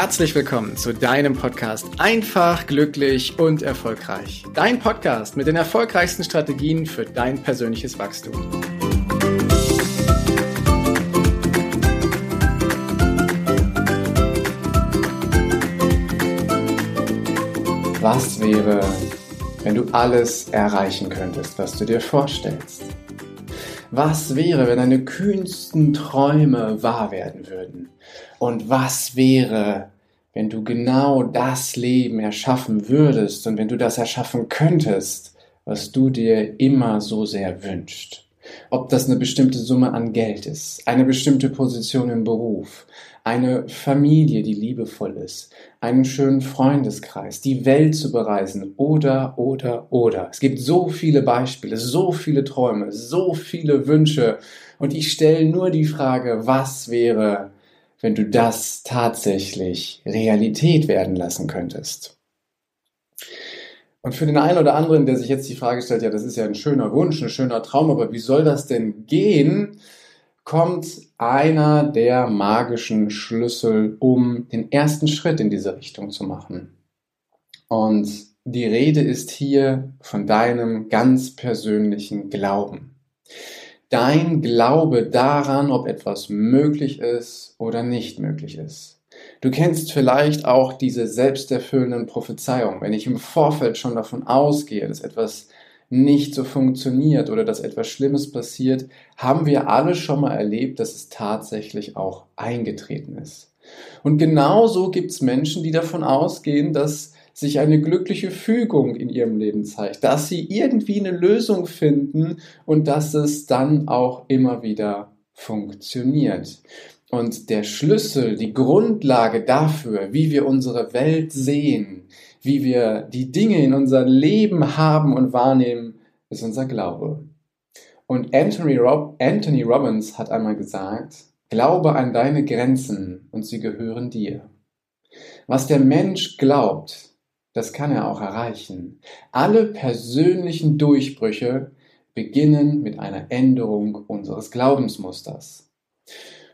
herzlich willkommen zu deinem Podcast Einfach, glücklich und erfolgreich. Dein Podcast mit den erfolgreichsten Strategien für dein persönliches Wachstum. Was wäre, wenn du alles erreichen könntest, was du dir vorstellst? Was wäre, wenn deine kühnsten Träume wahr werden würden? Und was wäre, wenn du genau das Leben erschaffen würdest und wenn du das erschaffen könntest, was du dir immer so sehr wünschst? Ob das eine bestimmte Summe an Geld ist, eine bestimmte Position im Beruf, eine Familie, die liebevoll ist, einen schönen Freundeskreis, die Welt zu bereisen oder, oder, oder. Es gibt so viele Beispiele, so viele Träume, so viele Wünsche und ich stelle nur die Frage, was wäre, wenn du das tatsächlich Realität werden lassen könntest? Und für den einen oder anderen, der sich jetzt die Frage stellt, ja, das ist ja ein schöner Wunsch, ein schöner Traum, aber wie soll das denn gehen? kommt einer der magischen Schlüssel, um den ersten Schritt in diese Richtung zu machen. Und die Rede ist hier von deinem ganz persönlichen Glauben. Dein Glaube daran, ob etwas möglich ist oder nicht möglich ist. Du kennst vielleicht auch diese selbsterfüllenden Prophezeiungen. Wenn ich im Vorfeld schon davon ausgehe, dass etwas nicht so funktioniert oder dass etwas Schlimmes passiert, haben wir alle schon mal erlebt, dass es tatsächlich auch eingetreten ist. Und genauso gibt es Menschen, die davon ausgehen, dass sich eine glückliche Fügung in ihrem Leben zeigt, dass sie irgendwie eine Lösung finden und dass es dann auch immer wieder funktioniert. Und der Schlüssel, die Grundlage dafür, wie wir unsere Welt sehen, wie wir die Dinge in unser Leben haben und wahrnehmen, ist unser Glaube. Und Anthony, Rob Anthony Robbins hat einmal gesagt, Glaube an deine Grenzen und sie gehören dir. Was der Mensch glaubt, das kann er auch erreichen. Alle persönlichen Durchbrüche beginnen mit einer Änderung unseres Glaubensmusters.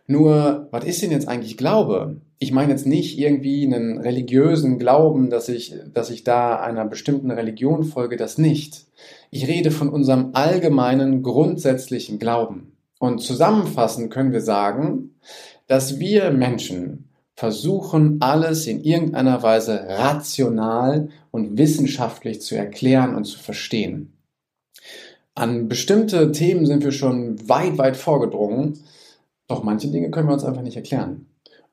Nur, was ist denn jetzt eigentlich Glaube? Ich meine jetzt nicht irgendwie einen religiösen Glauben, dass ich, dass ich da einer bestimmten Religion folge, das nicht. Ich rede von unserem allgemeinen, grundsätzlichen Glauben. Und zusammenfassend können wir sagen, dass wir Menschen versuchen, alles in irgendeiner Weise rational und wissenschaftlich zu erklären und zu verstehen. An bestimmte Themen sind wir schon weit, weit vorgedrungen doch manche Dinge können wir uns einfach nicht erklären.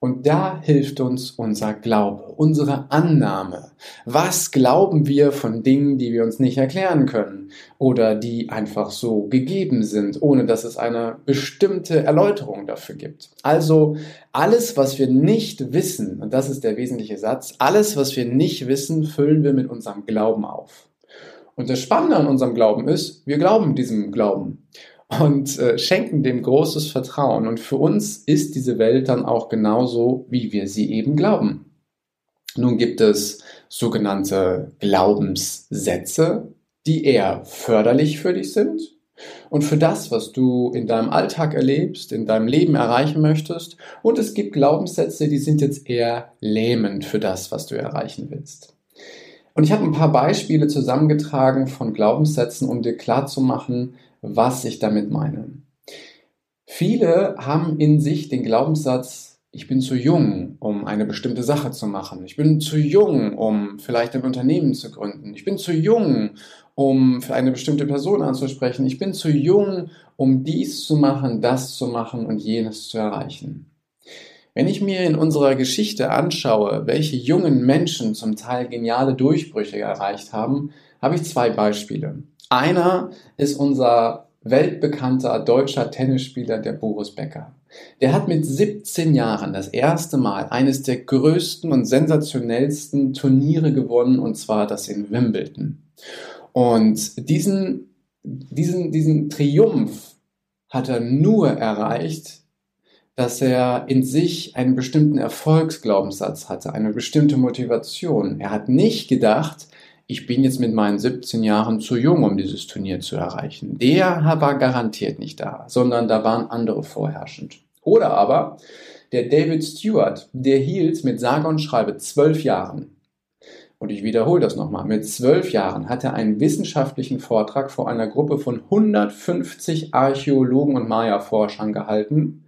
Und da hilft uns unser Glaube, unsere Annahme. Was glauben wir von Dingen, die wir uns nicht erklären können oder die einfach so gegeben sind, ohne dass es eine bestimmte Erläuterung dafür gibt? Also alles, was wir nicht wissen, und das ist der wesentliche Satz, alles, was wir nicht wissen, füllen wir mit unserem Glauben auf. Und das Spannende an unserem Glauben ist, wir glauben diesem Glauben und äh, schenken dem großes Vertrauen. Und für uns ist diese Welt dann auch genauso, wie wir sie eben glauben. Nun gibt es sogenannte Glaubenssätze, die eher förderlich für dich sind und für das, was du in deinem Alltag erlebst, in deinem Leben erreichen möchtest. Und es gibt Glaubenssätze, die sind jetzt eher lähmend für das, was du erreichen willst. Und ich habe ein paar Beispiele zusammengetragen von Glaubenssätzen, um dir klarzumachen, was ich damit meine. Viele haben in sich den Glaubenssatz, ich bin zu jung, um eine bestimmte Sache zu machen. Ich bin zu jung, um vielleicht ein Unternehmen zu gründen. Ich bin zu jung, um für eine bestimmte Person anzusprechen. Ich bin zu jung, um dies zu machen, das zu machen und jenes zu erreichen. Wenn ich mir in unserer Geschichte anschaue, welche jungen Menschen zum Teil geniale Durchbrüche erreicht haben, habe ich zwei Beispiele. Einer ist unser weltbekannter deutscher Tennisspieler, der Boris Becker. Der hat mit 17 Jahren das erste Mal eines der größten und sensationellsten Turniere gewonnen, und zwar das in Wimbledon. Und diesen, diesen, diesen Triumph hat er nur erreicht, dass er in sich einen bestimmten Erfolgsglaubenssatz hatte, eine bestimmte Motivation. Er hat nicht gedacht, ich bin jetzt mit meinen 17 Jahren zu jung, um dieses Turnier zu erreichen. Der war garantiert nicht da, sondern da waren andere vorherrschend. Oder aber Der David Stewart, der hielt mit sage und schreibe zwölf Jahren und ich wiederhole das nochmal, mit zwölf Jahren hat er einen wissenschaftlichen Vortrag vor einer Gruppe von 150 Archäologen und Maya-Forschern gehalten.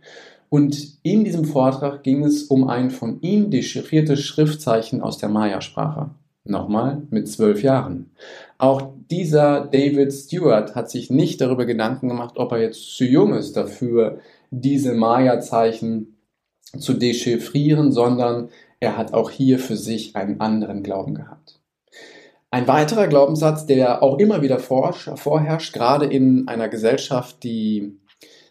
Und in diesem Vortrag ging es um ein von ihm dechiffriertes Schriftzeichen aus der Maya-Sprache. Nochmal mit zwölf Jahren. Auch dieser David Stewart hat sich nicht darüber Gedanken gemacht, ob er jetzt zu jung ist dafür, diese Maya-Zeichen zu dechiffrieren, sondern er hat auch hier für sich einen anderen Glauben gehabt. Ein weiterer Glaubenssatz, der auch immer wieder vorherrscht, gerade in einer Gesellschaft, die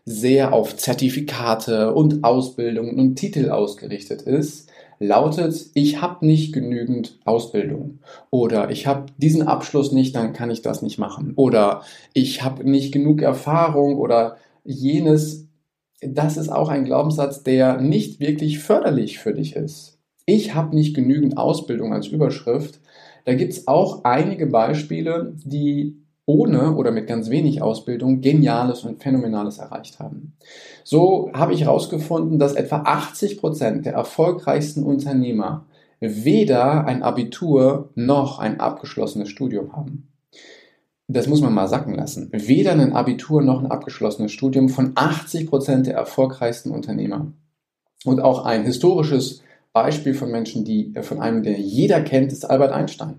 sehr auf Zertifikate und Ausbildungen und Titel ausgerichtet ist, lautet, ich habe nicht genügend Ausbildung oder ich habe diesen Abschluss nicht, dann kann ich das nicht machen oder ich habe nicht genug Erfahrung oder jenes. Das ist auch ein Glaubenssatz, der nicht wirklich förderlich für dich ist ich habe nicht genügend Ausbildung als Überschrift. Da gibt es auch einige Beispiele, die ohne oder mit ganz wenig Ausbildung Geniales und Phänomenales erreicht haben. So habe ich herausgefunden, dass etwa 80 Prozent der erfolgreichsten Unternehmer weder ein Abitur noch ein abgeschlossenes Studium haben. Das muss man mal sacken lassen. Weder ein Abitur noch ein abgeschlossenes Studium von 80 Prozent der erfolgreichsten Unternehmer. Und auch ein historisches Beispiel von Menschen, die von einem, der jeder kennt, ist Albert Einstein.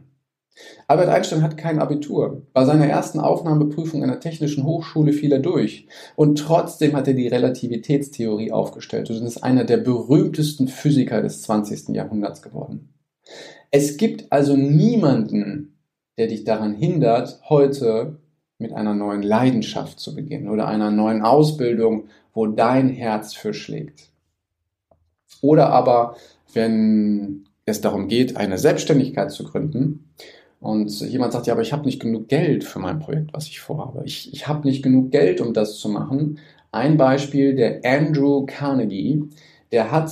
Albert Einstein hat kein Abitur. Bei seiner ersten Aufnahmeprüfung an der Technischen Hochschule fiel er durch. Und trotzdem hat er die Relativitätstheorie aufgestellt und ist einer der berühmtesten Physiker des 20. Jahrhunderts geworden. Es gibt also niemanden, der dich daran hindert, heute mit einer neuen Leidenschaft zu beginnen oder einer neuen Ausbildung, wo dein Herz für schlägt. Oder aber wenn es darum geht, eine Selbstständigkeit zu gründen und jemand sagt, ja, aber ich habe nicht genug Geld für mein Projekt, was ich vorhabe. Ich, ich habe nicht genug Geld, um das zu machen. Ein Beispiel, der Andrew Carnegie, der hat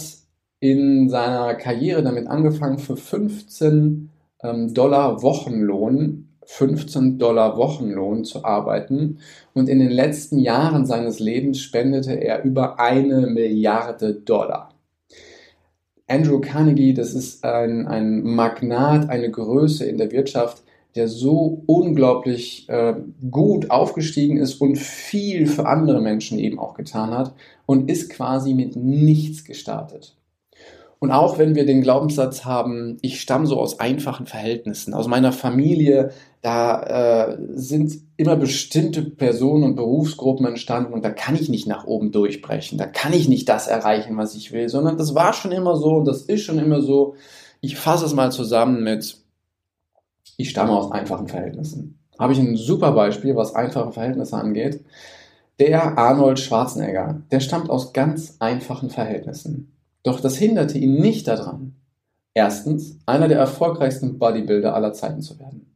in seiner Karriere damit angefangen, für 15 ähm, Dollar Wochenlohn 15 Dollar Wochenlohn zu arbeiten und in den letzten Jahren seines Lebens spendete er über eine Milliarde Dollar. Andrew Carnegie, das ist ein, ein Magnat, eine Größe in der Wirtschaft, der so unglaublich äh, gut aufgestiegen ist und viel für andere Menschen eben auch getan hat und ist quasi mit nichts gestartet. Und auch wenn wir den Glaubenssatz haben, ich stamme so aus einfachen Verhältnissen, aus meiner Familie, da äh, sind immer bestimmte Personen und Berufsgruppen entstanden und da kann ich nicht nach oben durchbrechen, da kann ich nicht das erreichen, was ich will, sondern das war schon immer so und das ist schon immer so. Ich fasse es mal zusammen mit, ich stamme aus einfachen Verhältnissen. Habe ich ein super Beispiel, was einfache Verhältnisse angeht. Der Arnold Schwarzenegger, der stammt aus ganz einfachen Verhältnissen. Doch das hinderte ihn nicht daran, erstens einer der erfolgreichsten Bodybuilder aller Zeiten zu werden.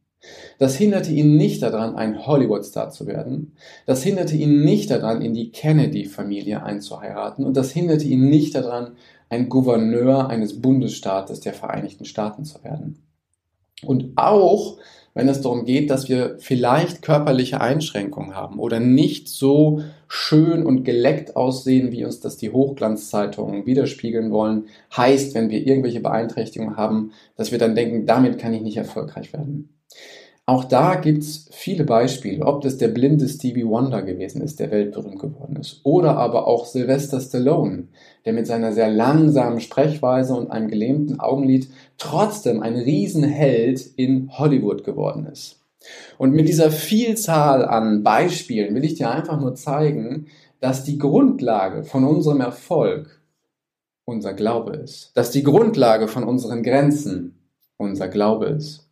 Das hinderte ihn nicht daran, ein Hollywood-Star zu werden. Das hinderte ihn nicht daran, in die Kennedy-Familie einzuheiraten. Und das hinderte ihn nicht daran, ein Gouverneur eines Bundesstaates der Vereinigten Staaten zu werden. Und auch wenn es darum geht, dass wir vielleicht körperliche Einschränkungen haben oder nicht so schön und geleckt aussehen, wie uns das die Hochglanzzeitungen widerspiegeln wollen, heißt, wenn wir irgendwelche Beeinträchtigungen haben, dass wir dann denken, damit kann ich nicht erfolgreich werden. Auch da gibt es viele Beispiele, ob das der blinde Stevie Wonder gewesen ist, der weltberühmt geworden ist, oder aber auch Sylvester Stallone, der mit seiner sehr langsamen Sprechweise und einem gelähmten Augenlid trotzdem ein Riesenheld in Hollywood geworden ist. Und mit dieser Vielzahl an Beispielen will ich dir einfach nur zeigen, dass die Grundlage von unserem Erfolg unser Glaube ist, dass die Grundlage von unseren Grenzen unser Glaube ist.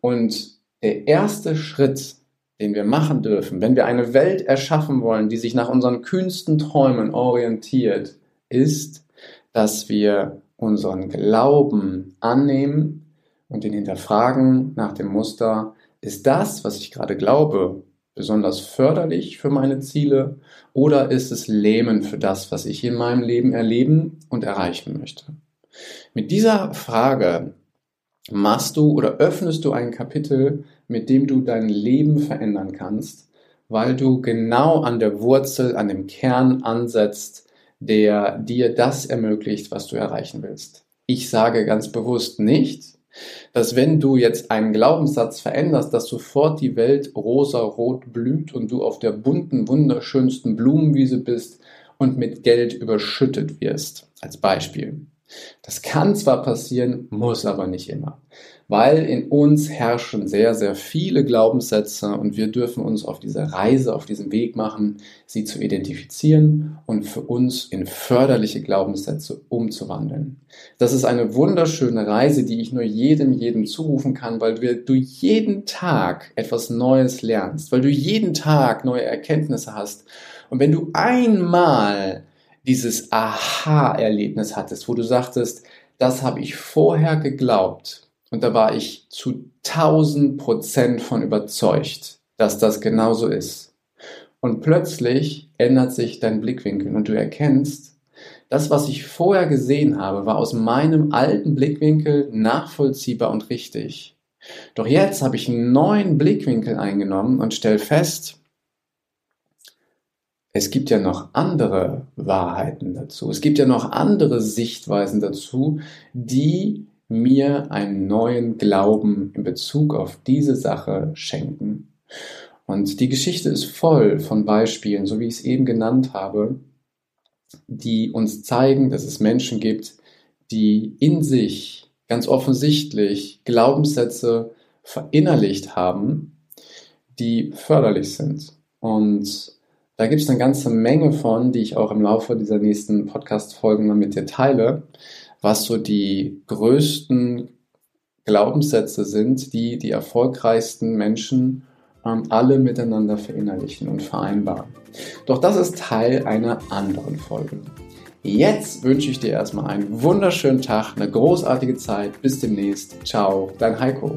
Und der erste Schritt, den wir machen dürfen, wenn wir eine Welt erschaffen wollen, die sich nach unseren kühnsten Träumen orientiert, ist, dass wir unseren Glauben annehmen und ihn hinterfragen nach dem Muster, ist das, was ich gerade glaube, besonders förderlich für meine Ziele oder ist es lähmend für das, was ich in meinem Leben erleben und erreichen möchte? Mit dieser Frage machst du oder öffnest du ein Kapitel, mit dem du dein Leben verändern kannst, weil du genau an der Wurzel, an dem Kern ansetzt, der dir das ermöglicht, was du erreichen willst. Ich sage ganz bewusst nicht, dass wenn du jetzt einen Glaubenssatz veränderst, dass sofort die Welt rosa-rot blüht und du auf der bunten, wunderschönsten Blumenwiese bist und mit Geld überschüttet wirst. Als Beispiel. Das kann zwar passieren, muss aber nicht immer weil in uns herrschen sehr, sehr viele Glaubenssätze und wir dürfen uns auf diese Reise, auf diesen Weg machen, sie zu identifizieren und für uns in förderliche Glaubenssätze umzuwandeln. Das ist eine wunderschöne Reise, die ich nur jedem, jedem zurufen kann, weil du jeden Tag etwas Neues lernst, weil du jeden Tag neue Erkenntnisse hast. Und wenn du einmal dieses Aha-Erlebnis hattest, wo du sagtest, das habe ich vorher geglaubt, und da war ich zu 1000 Prozent von überzeugt, dass das genauso ist. Und plötzlich ändert sich dein Blickwinkel und du erkennst, das, was ich vorher gesehen habe, war aus meinem alten Blickwinkel nachvollziehbar und richtig. Doch jetzt habe ich einen neuen Blickwinkel eingenommen und stelle fest, es gibt ja noch andere Wahrheiten dazu. Es gibt ja noch andere Sichtweisen dazu, die mir einen neuen Glauben in Bezug auf diese Sache schenken. Und die Geschichte ist voll von Beispielen, so wie ich es eben genannt habe, die uns zeigen, dass es Menschen gibt, die in sich ganz offensichtlich Glaubenssätze verinnerlicht haben, die förderlich sind. Und da gibt es eine ganze Menge von, die ich auch im Laufe dieser nächsten Podcast-Folgen mit dir teile was so die größten Glaubenssätze sind, die die erfolgreichsten Menschen ähm, alle miteinander verinnerlichen und vereinbaren. Doch das ist Teil einer anderen Folge. Jetzt wünsche ich dir erstmal einen wunderschönen Tag, eine großartige Zeit. Bis demnächst. Ciao, dein Heiko.